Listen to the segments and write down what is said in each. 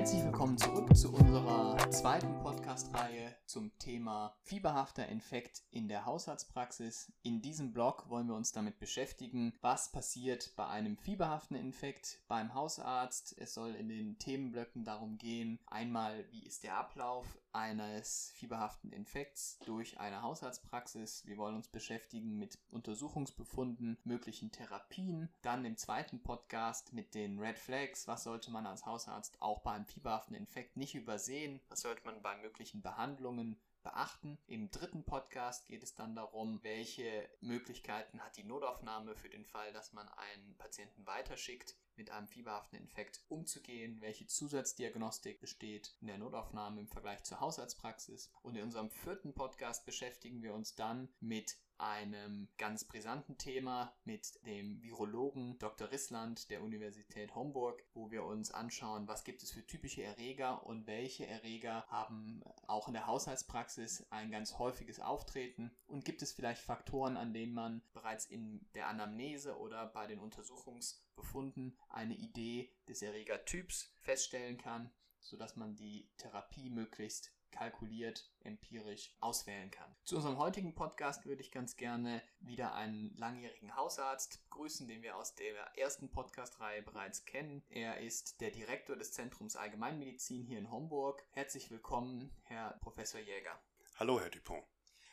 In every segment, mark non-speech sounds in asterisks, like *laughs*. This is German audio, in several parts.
Herzlich willkommen zurück zu unserer zweiten Podcast-Reihe zum Thema fieberhafter Infekt in der Hausarztpraxis. In diesem Blog wollen wir uns damit beschäftigen, was passiert bei einem fieberhaften Infekt beim Hausarzt. Es soll in den Themenblöcken darum gehen, einmal, wie ist der Ablauf eines fieberhaften Infekts durch eine Hausarztpraxis. Wir wollen uns beschäftigen mit Untersuchungsbefunden, möglichen Therapien. Dann im zweiten Podcast mit den Red Flags. Was sollte man als Hausarzt auch beim fieberhaften Infekt nicht übersehen? Was sollte man bei möglichen Behandlungen beachten. Im dritten Podcast geht es dann darum, welche Möglichkeiten hat die Notaufnahme für den Fall, dass man einen Patienten weiterschickt mit einem fieberhaften Infekt umzugehen, welche Zusatzdiagnostik besteht in der Notaufnahme im Vergleich zur Hausarztpraxis. Und in unserem vierten Podcast beschäftigen wir uns dann mit einem ganz brisanten Thema mit dem Virologen Dr. Rissland der Universität Homburg, wo wir uns anschauen, was gibt es für typische Erreger und welche Erreger haben auch in der Haushaltspraxis ein ganz häufiges Auftreten und gibt es vielleicht Faktoren, an denen man bereits in der Anamnese oder bei den Untersuchungsbefunden eine Idee des Erregertyps feststellen kann, sodass man die Therapie möglichst kalkuliert, empirisch auswählen kann. Zu unserem heutigen Podcast würde ich ganz gerne wieder einen langjährigen Hausarzt grüßen, den wir aus der ersten Podcast-Reihe bereits kennen. Er ist der Direktor des Zentrums Allgemeinmedizin hier in Homburg. Herzlich willkommen, Herr Professor Jäger. Hallo, Herr Dupont.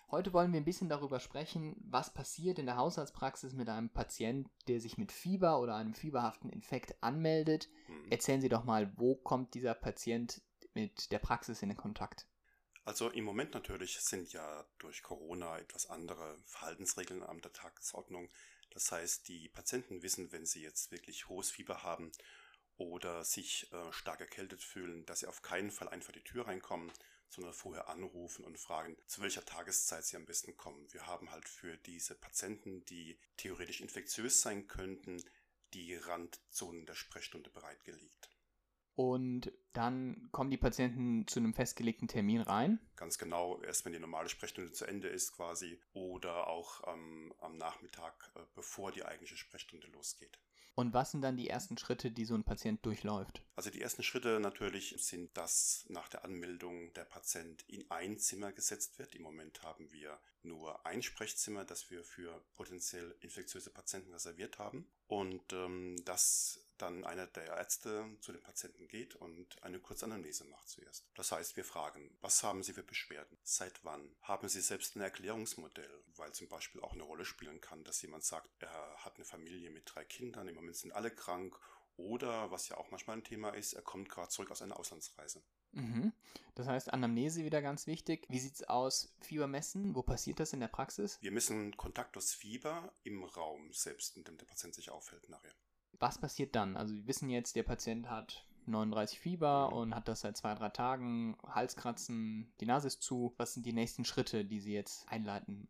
Heute wollen wir ein bisschen darüber sprechen, was passiert in der Haushaltspraxis mit einem Patient, der sich mit Fieber oder einem fieberhaften Infekt anmeldet. Hm. Erzählen Sie doch mal, wo kommt dieser Patient mit der Praxis in den Kontakt? Also im Moment natürlich sind ja durch Corona etwas andere Verhaltensregeln an der Tagesordnung. Das heißt, die Patienten wissen, wenn sie jetzt wirklich hohes Fieber haben oder sich äh, stark erkältet fühlen, dass sie auf keinen Fall einfach die Tür reinkommen, sondern vorher anrufen und fragen, zu welcher Tageszeit sie am besten kommen. Wir haben halt für diese Patienten, die theoretisch infektiös sein könnten, die Randzonen der Sprechstunde bereitgelegt. Und dann kommen die Patienten zu einem festgelegten Termin rein. Ganz genau, erst wenn die normale Sprechstunde zu Ende ist quasi oder auch ähm, am Nachmittag, äh, bevor die eigentliche Sprechstunde losgeht. Und was sind dann die ersten Schritte, die so ein Patient durchläuft? Also die ersten Schritte natürlich sind, dass nach der Anmeldung der Patient in ein Zimmer gesetzt wird. Im Moment haben wir nur ein Sprechzimmer, das wir für potenziell infektiöse Patienten reserviert haben. Und ähm, dass dann einer der Ärzte zu dem Patienten geht und eine kurze Anamnese macht zuerst. Das heißt, wir fragen, was haben Sie für Beschwerden? Seit wann? Haben Sie selbst ein Erklärungsmodell? Weil zum Beispiel auch eine Rolle spielen kann, dass jemand sagt, er hat eine Familie mit drei Kindern, im Moment sind alle krank. Oder, was ja auch manchmal ein Thema ist, er kommt gerade zurück aus einer Auslandsreise. Mhm. Das heißt, Anamnese wieder ganz wichtig. Wie sieht es aus? Fiebermessen? Wo passiert das in der Praxis? Wir messen kontaktlos Fieber im Raum selbst, in dem der Patient sich aufhält nachher. Was passiert dann? Also wir wissen jetzt, der Patient hat 39 Fieber und hat das seit zwei, drei Tagen, Halskratzen, die Nase ist zu. Was sind die nächsten Schritte, die Sie jetzt einleiten?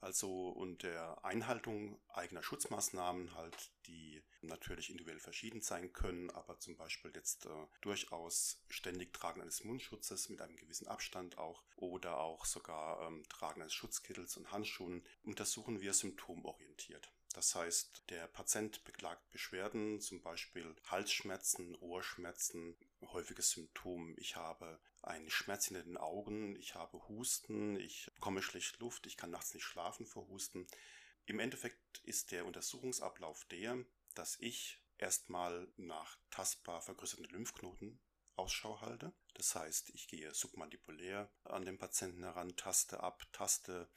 Also unter Einhaltung eigener Schutzmaßnahmen halt, die natürlich individuell verschieden sein können, aber zum Beispiel jetzt äh, durchaus ständig Tragen eines Mundschutzes mit einem gewissen Abstand auch oder auch sogar ähm, Tragen eines Schutzkittels und Handschuhen untersuchen wir symptomorientiert. Das heißt, der Patient beklagt Beschwerden, zum Beispiel Halsschmerzen, Ohrschmerzen, häufiges Symptom. Ich habe einen Schmerz in den Augen, ich habe Husten, ich bekomme schlecht Luft, ich kann nachts nicht schlafen vor Husten. Im Endeffekt ist der Untersuchungsablauf der, dass ich erstmal nach tastbar vergrößerten Lymphknoten Ausschau halte. Das heißt, ich gehe submandibulär an den Patienten heran, taste ab, taste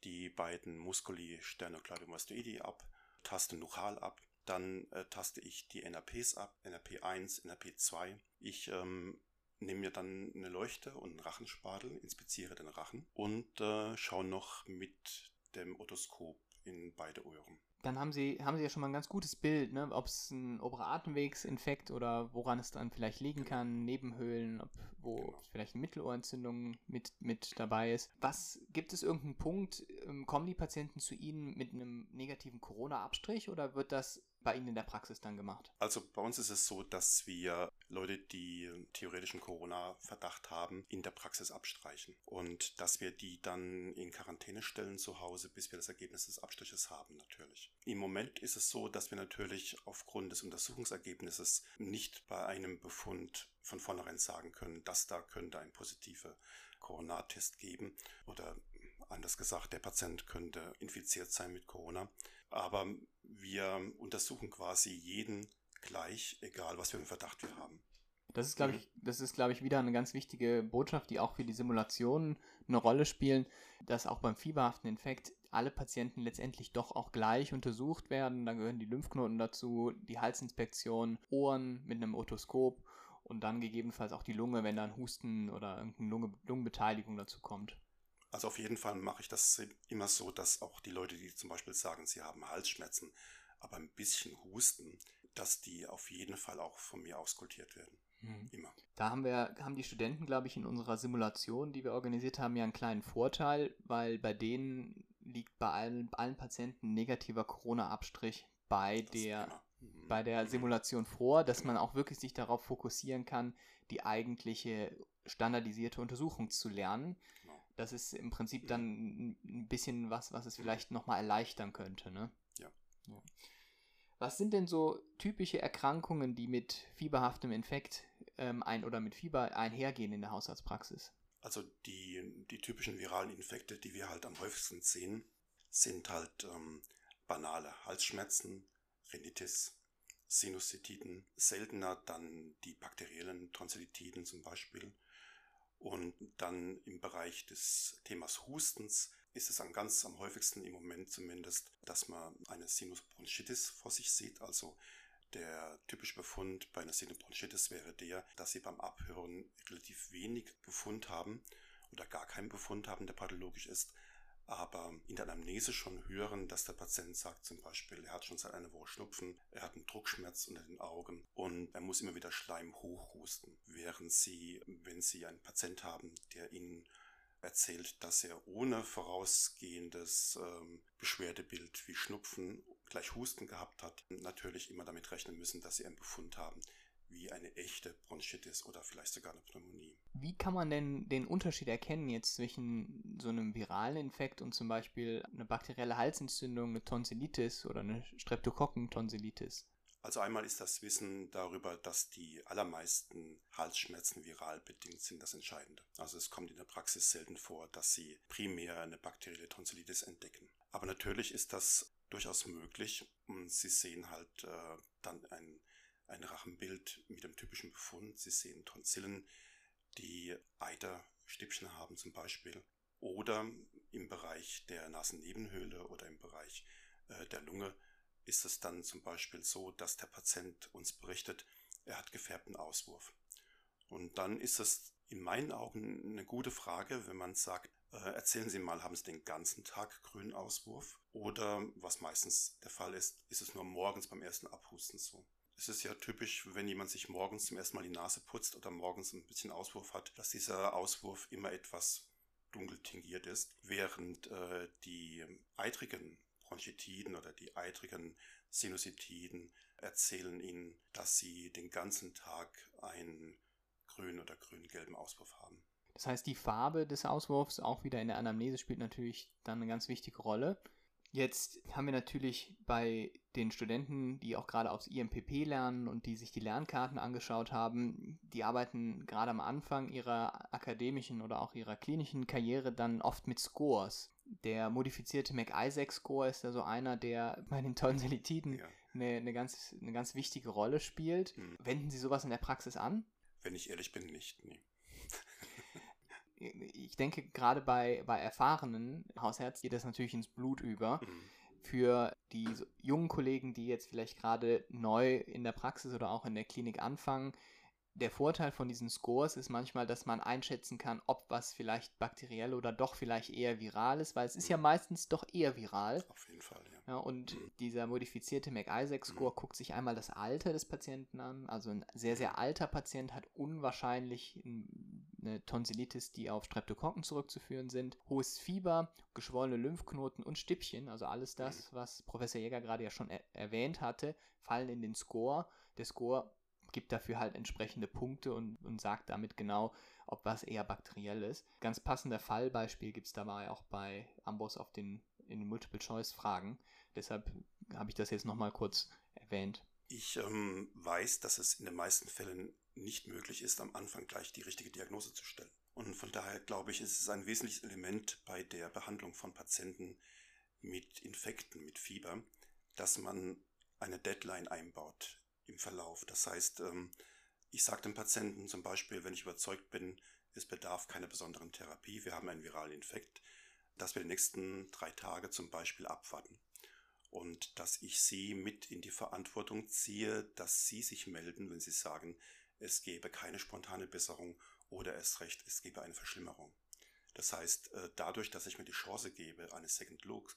die beiden Musculi sternocleidomastoidi ab, taste Nuchal ab, dann äh, taste ich die NRPs ab, NRP1, NRP2. Ich ähm, nehme mir dann eine Leuchte und einen Rachenspatel, inspiziere den Rachen und äh, schaue noch mit dem Otoskop in beide Ohren dann haben sie, haben sie ja schon mal ein ganz gutes Bild, ne? ob es ein oberer Atemwegsinfekt oder woran es dann vielleicht liegen kann, Nebenhöhlen, ob, wo genau. vielleicht eine Mittelohrentzündung mit, mit dabei ist. Was gibt es irgendeinen Punkt, ähm, kommen die Patienten zu Ihnen mit einem negativen Corona-Abstrich oder wird das bei Ihnen in der Praxis dann gemacht? Also bei uns ist es so, dass wir Leute, die theoretischen Corona-Verdacht haben, in der Praxis abstreichen und dass wir die dann in Quarantäne stellen zu Hause, bis wir das Ergebnis des Abstriches haben natürlich. Im Moment ist es so, dass wir natürlich aufgrund des Untersuchungsergebnisses nicht bei einem Befund von vornherein sagen können, dass da könnte ein positiver Corona-Test geben oder anders gesagt, der Patient könnte infiziert sein mit Corona. Aber wir untersuchen quasi jeden gleich, egal was für einen Verdacht wir haben. Das ist, glaube ich, das ist, glaube ich, wieder eine ganz wichtige Botschaft, die auch für die Simulationen eine Rolle spielen, dass auch beim fieberhaften Infekt alle Patienten letztendlich doch auch gleich untersucht werden. Da gehören die Lymphknoten dazu, die Halsinspektion, Ohren mit einem Otoskop und dann gegebenenfalls auch die Lunge, wenn da ein Husten oder irgendeine Lunge, Lungenbeteiligung dazu kommt. Also auf jeden Fall mache ich das immer so, dass auch die Leute, die zum Beispiel sagen, sie haben Halsschmerzen, aber ein bisschen husten, dass die auf jeden Fall auch von mir auskultiert werden. Mhm. Immer. Da haben wir, haben die Studenten, glaube ich, in unserer Simulation, die wir organisiert haben, ja einen kleinen Vorteil, weil bei denen liegt bei allen, allen Patienten negativer Corona-Abstrich bei der, mhm. bei der. Simulation vor, dass man auch wirklich sich darauf fokussieren kann, die eigentliche standardisierte Untersuchung zu lernen. Das ist im Prinzip dann ein bisschen was, was es vielleicht nochmal erleichtern könnte. Ne? Ja. ja. Was sind denn so typische Erkrankungen, die mit fieberhaftem Infekt ähm, ein oder mit Fieber einhergehen in der Hausarztpraxis? Also die, die typischen viralen Infekte, die wir halt am häufigsten sehen, sind halt ähm, banale Halsschmerzen, Rhinitis, Sinusitiden, seltener dann die bakteriellen Tonsillitiden zum Beispiel. Und dann im Bereich des Themas Hustens ist es am ganz am häufigsten im Moment zumindest, dass man eine Sinusbronchitis vor sich sieht. Also der typische Befund bei einer Sinusbronchitis wäre der, dass sie beim Abhören relativ wenig Befund haben oder gar keinen Befund haben, der pathologisch ist, aber in der Anamnese schon hören, dass der Patient sagt zum Beispiel, er hat schon seit einer Woche Schnupfen, er hat einen Druckschmerz unter den Augen und er muss immer wieder Schleim hochhusten, während sie, wenn sie einen Patient haben, der ihnen erzählt, dass er ohne vorausgehendes ähm, Beschwerdebild wie Schnupfen gleich Husten gehabt hat, natürlich immer damit rechnen müssen, dass sie einen Befund haben wie eine echte Bronchitis oder vielleicht sogar eine Pneumonie. Wie kann man denn den Unterschied erkennen jetzt zwischen so einem viralen Infekt und zum Beispiel eine bakterielle Halsentzündung, eine Tonsillitis oder eine Streptokokkentonsillitis? Also einmal ist das Wissen darüber, dass die allermeisten Halsschmerzen viral bedingt sind, das Entscheidende. Also es kommt in der Praxis selten vor, dass sie primär eine bakterielle Tonsillitis entdecken. Aber natürlich ist das durchaus möglich und Sie sehen halt äh, dann ein, ein Rachenbild mit dem typischen Befund. Sie sehen Tonsillen, die Eiterstäbchen haben zum Beispiel. Oder im Bereich der Nasennebenhöhle oder im Bereich äh, der Lunge ist es dann zum Beispiel so, dass der Patient uns berichtet, er hat gefärbten Auswurf. Und dann ist es in meinen Augen eine gute Frage, wenn man sagt, äh, erzählen Sie mal, haben Sie den ganzen Tag grünen Auswurf? Oder, was meistens der Fall ist, ist es nur morgens beim ersten Abhusten so? Es ist ja typisch, wenn jemand sich morgens zum ersten Mal die Nase putzt oder morgens ein bisschen Auswurf hat, dass dieser Auswurf immer etwas dunkel tingiert ist, während äh, die eitrigen Bronchitiden oder die eitrigen Sinusitiden erzählen ihnen, dass sie den ganzen Tag einen grünen oder grün-gelben Auswurf haben. Das heißt, die Farbe des Auswurfs auch wieder in der Anamnese spielt natürlich dann eine ganz wichtige Rolle. Jetzt haben wir natürlich bei den Studenten, die auch gerade aufs IMPP lernen und die sich die Lernkarten angeschaut haben, die arbeiten gerade am Anfang ihrer akademischen oder auch ihrer klinischen Karriere dann oft mit Scores. Der modifizierte McIsaac-Score ist ja so einer, der *laughs* bei den Tonsillitiden ja. eine, eine, ganz, eine ganz wichtige Rolle spielt. Hm. Wenden Sie sowas in der Praxis an? Wenn ich ehrlich bin, nicht. Nee. Ich denke, gerade bei, bei erfahrenen Hausärzten geht das natürlich ins Blut über. Mhm. Für die jungen Kollegen, die jetzt vielleicht gerade neu in der Praxis oder auch in der Klinik anfangen, der Vorteil von diesen Scores ist manchmal, dass man einschätzen kann, ob was vielleicht bakteriell oder doch vielleicht eher viral ist, weil es ist ja meistens doch eher viral. Auf jeden Fall, ja. ja und mhm. dieser modifizierte McIsaac-Score mhm. guckt sich einmal das Alter des Patienten an. Also ein sehr, sehr alter Patient hat unwahrscheinlich eine eine Tonsillitis, die auf Streptokokken zurückzuführen sind, hohes Fieber, geschwollene Lymphknoten und Stippchen, also alles das, mhm. was Professor Jäger gerade ja schon er erwähnt hatte, fallen in den Score. Der Score gibt dafür halt entsprechende Punkte und, und sagt damit genau, ob was eher bakteriell ist. Ganz passender Fallbeispiel gibt es dabei auch bei Amboss auf den, in den Multiple-Choice-Fragen. Deshalb habe ich das jetzt nochmal kurz erwähnt. Ich ähm, weiß, dass es in den meisten Fällen nicht möglich ist, am Anfang gleich die richtige Diagnose zu stellen. Und von daher glaube ich, ist es ein wesentliches Element bei der Behandlung von Patienten mit Infekten, mit Fieber, dass man eine Deadline einbaut im Verlauf. Das heißt, ähm, ich sage dem Patienten zum Beispiel, wenn ich überzeugt bin, es bedarf keiner besonderen Therapie, wir haben einen viralen Infekt, dass wir die nächsten drei Tage zum Beispiel abwarten und dass ich sie mit in die Verantwortung ziehe, dass sie sich melden, wenn sie sagen, es gebe keine spontane Besserung oder erst recht, es gebe eine Verschlimmerung. Das heißt, äh, dadurch, dass ich mir die Chance gebe eines Second Looks,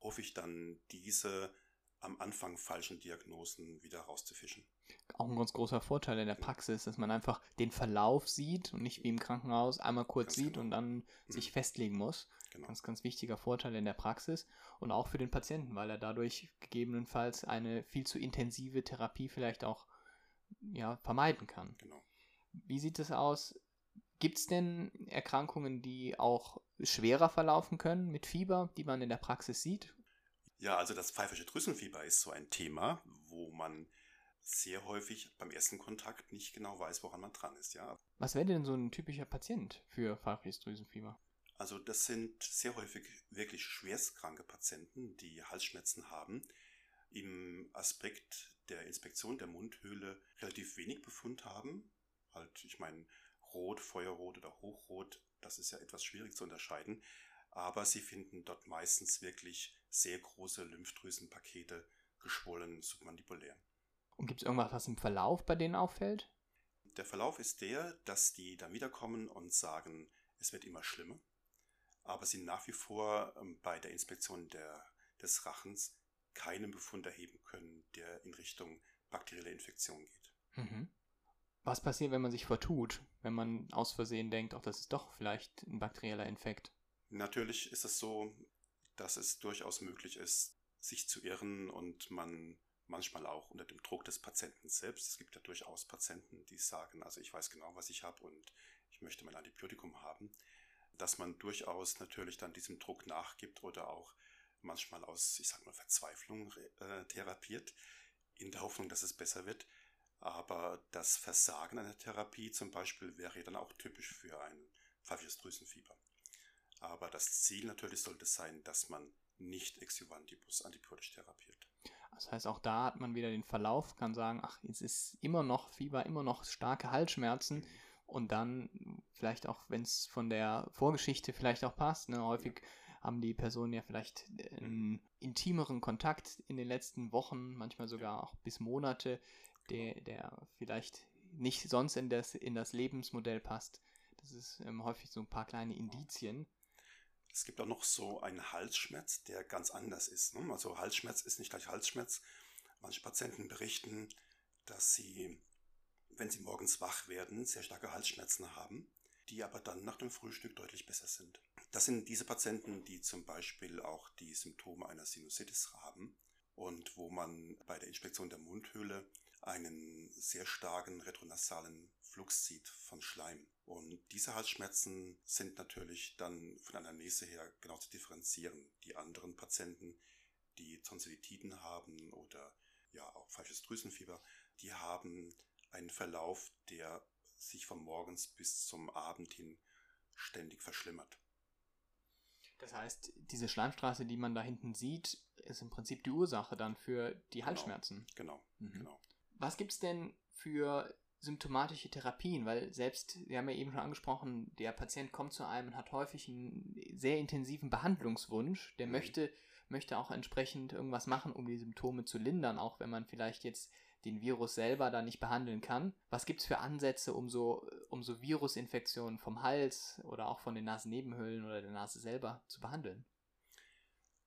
hoffe ich dann, diese am Anfang falschen Diagnosen wieder rauszufischen. Auch ein ganz großer Vorteil in der Praxis, dass man einfach den Verlauf sieht und nicht wie im Krankenhaus einmal kurz ganz sieht genau. und dann mhm. sich festlegen muss. Genau. Ganz, ganz wichtiger Vorteil in der Praxis und auch für den Patienten, weil er dadurch gegebenenfalls eine viel zu intensive Therapie vielleicht auch ja, vermeiden kann. Genau. Wie sieht es aus? Gibt es denn Erkrankungen, die auch schwerer verlaufen können mit Fieber, die man in der Praxis sieht? Ja, also das pfeifische Drüsenfieber ist so ein Thema, wo man sehr häufig beim ersten Kontakt nicht genau weiß, woran man dran ist, ja. Was wäre denn so ein typischer Patient für pfeifisches Drüsenfieber? Also das sind sehr häufig wirklich schwerstkranke Patienten, die Halsschmerzen haben, im Aspekt der Inspektion der Mundhöhle relativ wenig Befund haben. Halt, ich meine, rot, feuerrot oder hochrot, das ist ja etwas schwierig zu unterscheiden. Aber sie finden dort meistens wirklich sehr große Lymphdrüsenpakete geschwollen submandibulär. Und gibt es irgendwas, was im Verlauf bei denen auffällt? Der Verlauf ist der, dass die dann wiederkommen und sagen, es wird immer schlimmer aber sie nach wie vor ähm, bei der Inspektion der, des Rachens keinen Befund erheben können, der in Richtung bakterielle Infektion geht. Mhm. Was passiert, wenn man sich vertut, wenn man aus Versehen denkt, auch das ist doch vielleicht ein bakterieller Infekt? Natürlich ist es so, dass es durchaus möglich ist, sich zu irren und man manchmal auch unter dem Druck des Patienten selbst. Es gibt ja durchaus Patienten, die sagen, also ich weiß genau, was ich habe und ich möchte mein Antibiotikum haben dass man durchaus natürlich dann diesem Druck nachgibt oder auch manchmal aus, ich sag mal, Verzweiflung äh, therapiert, in der Hoffnung, dass es besser wird. Aber das Versagen einer Therapie zum Beispiel wäre dann auch typisch für ein pfeifisches Drüsenfieber. Aber das Ziel natürlich sollte sein, dass man nicht exjuvantibus antibiotisch therapiert. Das heißt, auch da hat man wieder den Verlauf, kann sagen, ach, es ist immer noch Fieber, immer noch starke Halsschmerzen. Mhm und dann vielleicht auch, wenn es von der Vorgeschichte vielleicht auch passt, ne, häufig haben die Personen ja vielleicht einen intimeren Kontakt in den letzten Wochen, manchmal sogar auch bis Monate, der, der vielleicht nicht sonst in das, in das Lebensmodell passt. Das ist ähm, häufig so ein paar kleine Indizien. Es gibt auch noch so einen Halsschmerz, der ganz anders ist. Ne? Also Halsschmerz ist nicht gleich Halsschmerz. Manche Patienten berichten, dass sie wenn sie morgens wach werden, sehr starke Halsschmerzen haben, die aber dann nach dem Frühstück deutlich besser sind. Das sind diese Patienten, die zum Beispiel auch die Symptome einer Sinusitis haben und wo man bei der Inspektion der Mundhöhle einen sehr starken retronasalen Flux sieht von Schleim. Und diese Halsschmerzen sind natürlich dann von einer Näse her genau zu differenzieren. Die anderen Patienten, die Tonsillitiden haben oder ja auch falsches Drüsenfieber, die haben einen Verlauf, der sich von morgens bis zum Abend hin ständig verschlimmert. Das heißt, diese Schleimstraße, die man da hinten sieht, ist im Prinzip die Ursache dann für die genau, Halsschmerzen. Genau, mhm. genau. Was gibt es denn für symptomatische Therapien? Weil selbst, wir haben ja eben schon angesprochen, der Patient kommt zu einem und hat häufig einen sehr intensiven Behandlungswunsch. Der mhm. möchte, möchte auch entsprechend irgendwas machen, um die Symptome zu lindern, auch wenn man vielleicht jetzt den Virus selber da nicht behandeln kann. Was gibt es für Ansätze, um so, um so Virusinfektionen vom Hals oder auch von den Nasennebenhöhlen oder der Nase selber zu behandeln?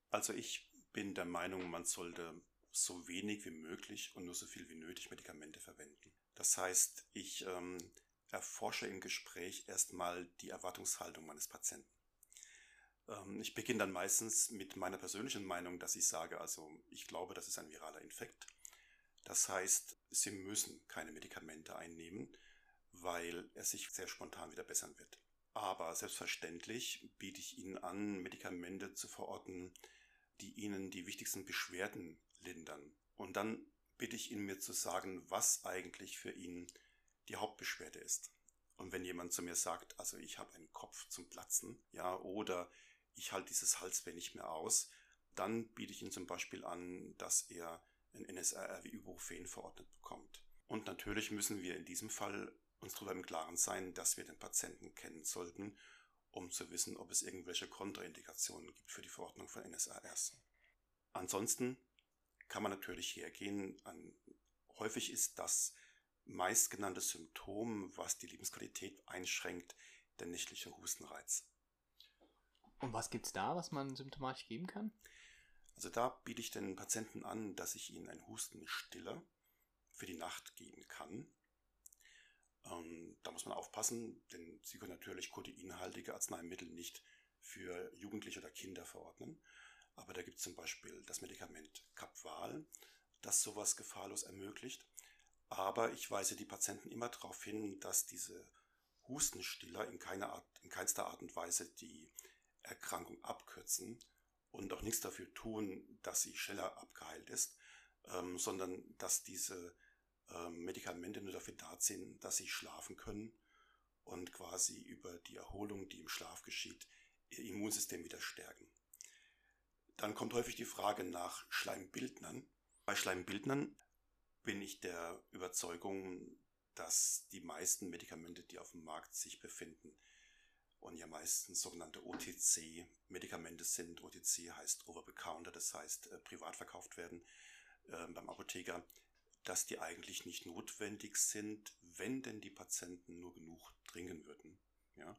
Also ich bin der Meinung, man sollte so wenig wie möglich und nur so viel wie nötig Medikamente verwenden. Das heißt, ich ähm, erforsche im Gespräch erstmal die Erwartungshaltung meines Patienten. Ähm, ich beginne dann meistens mit meiner persönlichen Meinung, dass ich sage, also ich glaube, das ist ein viraler Infekt. Das heißt, Sie müssen keine Medikamente einnehmen, weil er sich sehr spontan wieder bessern wird. Aber selbstverständlich biete ich Ihnen an, Medikamente zu verorten, die Ihnen die wichtigsten Beschwerden lindern. Und dann bitte ich ihn mir zu sagen, was eigentlich für ihn die Hauptbeschwerde ist. Und wenn jemand zu mir sagt, also ich habe einen Kopf zum Platzen, ja, oder ich halte dieses Halsweh nicht mehr aus, dann biete ich ihm zum Beispiel an, dass er ein Ibuprofen verordnet bekommt. Und natürlich müssen wir in diesem Fall uns darüber im Klaren sein, dass wir den Patienten kennen sollten, um zu wissen, ob es irgendwelche Kontraindikationen gibt für die Verordnung von NSRRs. Ansonsten kann man natürlich hergehen. An, häufig ist das meistgenannte Symptom, was die Lebensqualität einschränkt, der nächtliche Hustenreiz. Und was gibt es da, was man symptomatisch geben kann? Also da biete ich den Patienten an, dass ich ihnen einen Hustenstiller für die Nacht geben kann. Ähm, da muss man aufpassen, denn sie können natürlich proteinhaltige Arzneimittel nicht für Jugendliche oder Kinder verordnen. Aber da gibt es zum Beispiel das Medikament Capval, das sowas gefahrlos ermöglicht. Aber ich weise die Patienten immer darauf hin, dass diese Hustenstiller in, keiner Art, in keinster Art und Weise die Erkrankung abkürzen und auch nichts dafür tun, dass sie schneller abgeheilt ist, ähm, sondern dass diese ähm, Medikamente nur dafür da sind, dass sie schlafen können und quasi über die Erholung, die im Schlaf geschieht, ihr Immunsystem wieder stärken. Dann kommt häufig die Frage nach Schleimbildnern. Bei Schleimbildnern bin ich der Überzeugung, dass die meisten Medikamente, die auf dem Markt sich befinden, und ja meistens sogenannte OTC-Medikamente sind. OTC heißt Over-the-Counter, das heißt äh, privat verkauft werden äh, beim Apotheker, dass die eigentlich nicht notwendig sind, wenn denn die Patienten nur genug trinken würden. Ja?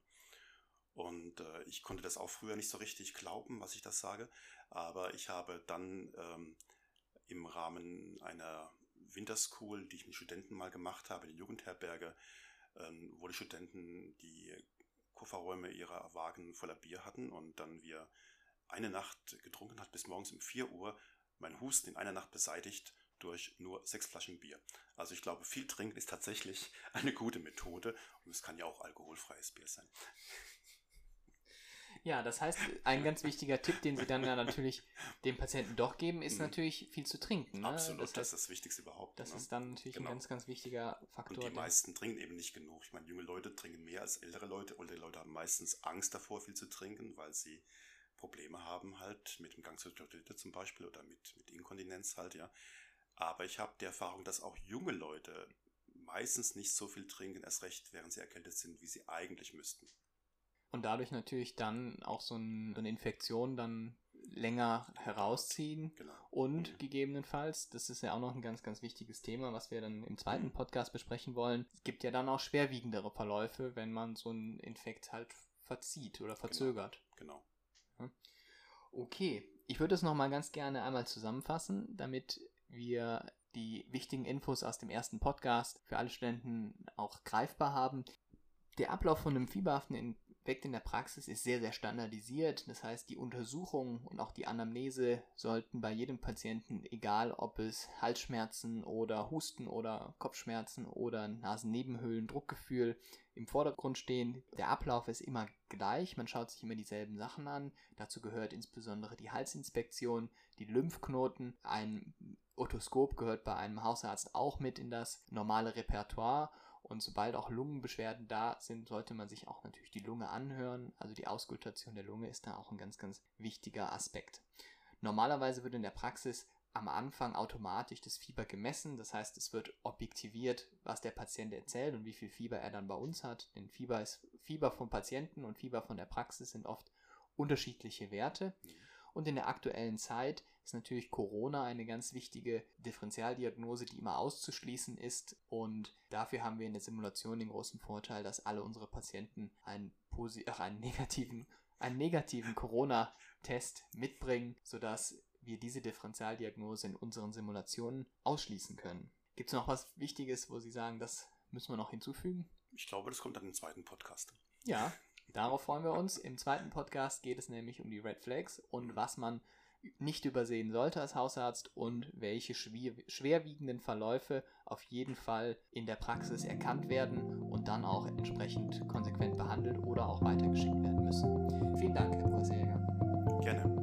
Und äh, ich konnte das auch früher nicht so richtig glauben, was ich das sage. Aber ich habe dann ähm, im Rahmen einer Winterschool, die ich mit Studenten mal gemacht habe, in der Jugendherberge, ähm, wo die Studenten die Kofferräume ihrer Wagen voller Bier hatten und dann wir eine Nacht getrunken hat bis morgens um 4 Uhr mein Husten in einer Nacht beseitigt durch nur sechs Flaschen Bier. Also ich glaube, viel trinken ist tatsächlich *laughs* eine gute Methode und es kann ja auch alkoholfreies Bier sein. Ja, das heißt, ein ganz wichtiger Tipp, den Sie dann ja natürlich dem Patienten doch geben, ist mhm. natürlich viel zu trinken. Ne? Absolut, das, heißt, das, ist das Wichtigste überhaupt. Das ne? ist dann natürlich genau. ein ganz, ganz wichtiger Faktor. Und die meisten trinken eben nicht genug. Ich meine, junge Leute trinken mehr als ältere Leute. Ältere Leute haben meistens Angst davor, viel zu trinken, weil sie Probleme haben halt mit dem Gang zur Toilette zum Beispiel oder mit, mit Inkontinenz halt, ja. Aber ich habe die Erfahrung, dass auch junge Leute meistens nicht so viel trinken, erst recht, während sie erkältet sind, wie sie eigentlich müssten. Und dadurch natürlich dann auch so, ein, so eine Infektion dann länger herausziehen genau. und mhm. gegebenenfalls, das ist ja auch noch ein ganz, ganz wichtiges Thema, was wir dann im zweiten. Podcast besprechen wollen, es gibt ja dann auch schwerwiegendere Verläufe, wenn man so einen Infekt halt verzieht oder genau. verzögert. Genau. genau. Okay, ich würde es nochmal ganz gerne einmal zusammenfassen, damit wir die wichtigen Infos aus dem ersten Podcast für alle Studenten auch greifbar haben. Der Ablauf von einem fieberhaften Infekt in der Praxis ist sehr, sehr standardisiert. Das heißt, die Untersuchung und auch die Anamnese sollten bei jedem Patienten, egal ob es Halsschmerzen oder Husten oder Kopfschmerzen oder Nasennebenhöhlen, Druckgefühl im Vordergrund stehen. Der Ablauf ist immer gleich. Man schaut sich immer dieselben Sachen an. Dazu gehört insbesondere die Halsinspektion, die Lymphknoten. Ein Otoskop gehört bei einem Hausarzt auch mit in das normale Repertoire und sobald auch Lungenbeschwerden da sind, sollte man sich auch natürlich die Lunge anhören. Also die Auskultation der Lunge ist da auch ein ganz, ganz wichtiger Aspekt. Normalerweise wird in der Praxis am Anfang automatisch das Fieber gemessen. Das heißt, es wird objektiviert, was der Patient erzählt und wie viel Fieber er dann bei uns hat. Denn Fieber ist Fieber vom Patienten und Fieber von der Praxis sind oft unterschiedliche Werte. Mhm. Und in der aktuellen Zeit ist natürlich Corona eine ganz wichtige Differentialdiagnose, die immer auszuschließen ist. Und dafür haben wir in der Simulation den großen Vorteil, dass alle unsere Patienten einen, ach, einen negativen, einen negativen Corona-Test mitbringen, sodass wir diese Differentialdiagnose in unseren Simulationen ausschließen können. Gibt es noch was Wichtiges, wo Sie sagen, das müssen wir noch hinzufügen? Ich glaube, das kommt dann im zweiten Podcast. Ja, *laughs* darauf freuen wir uns. Im zweiten Podcast geht es nämlich um die Red Flags und was man nicht übersehen sollte als Hausarzt und welche schwerwiegenden Verläufe auf jeden Fall in der Praxis erkannt werden und dann auch entsprechend konsequent behandelt oder auch weitergeschickt werden müssen. Vielen Dank, Herr Professor Gerne.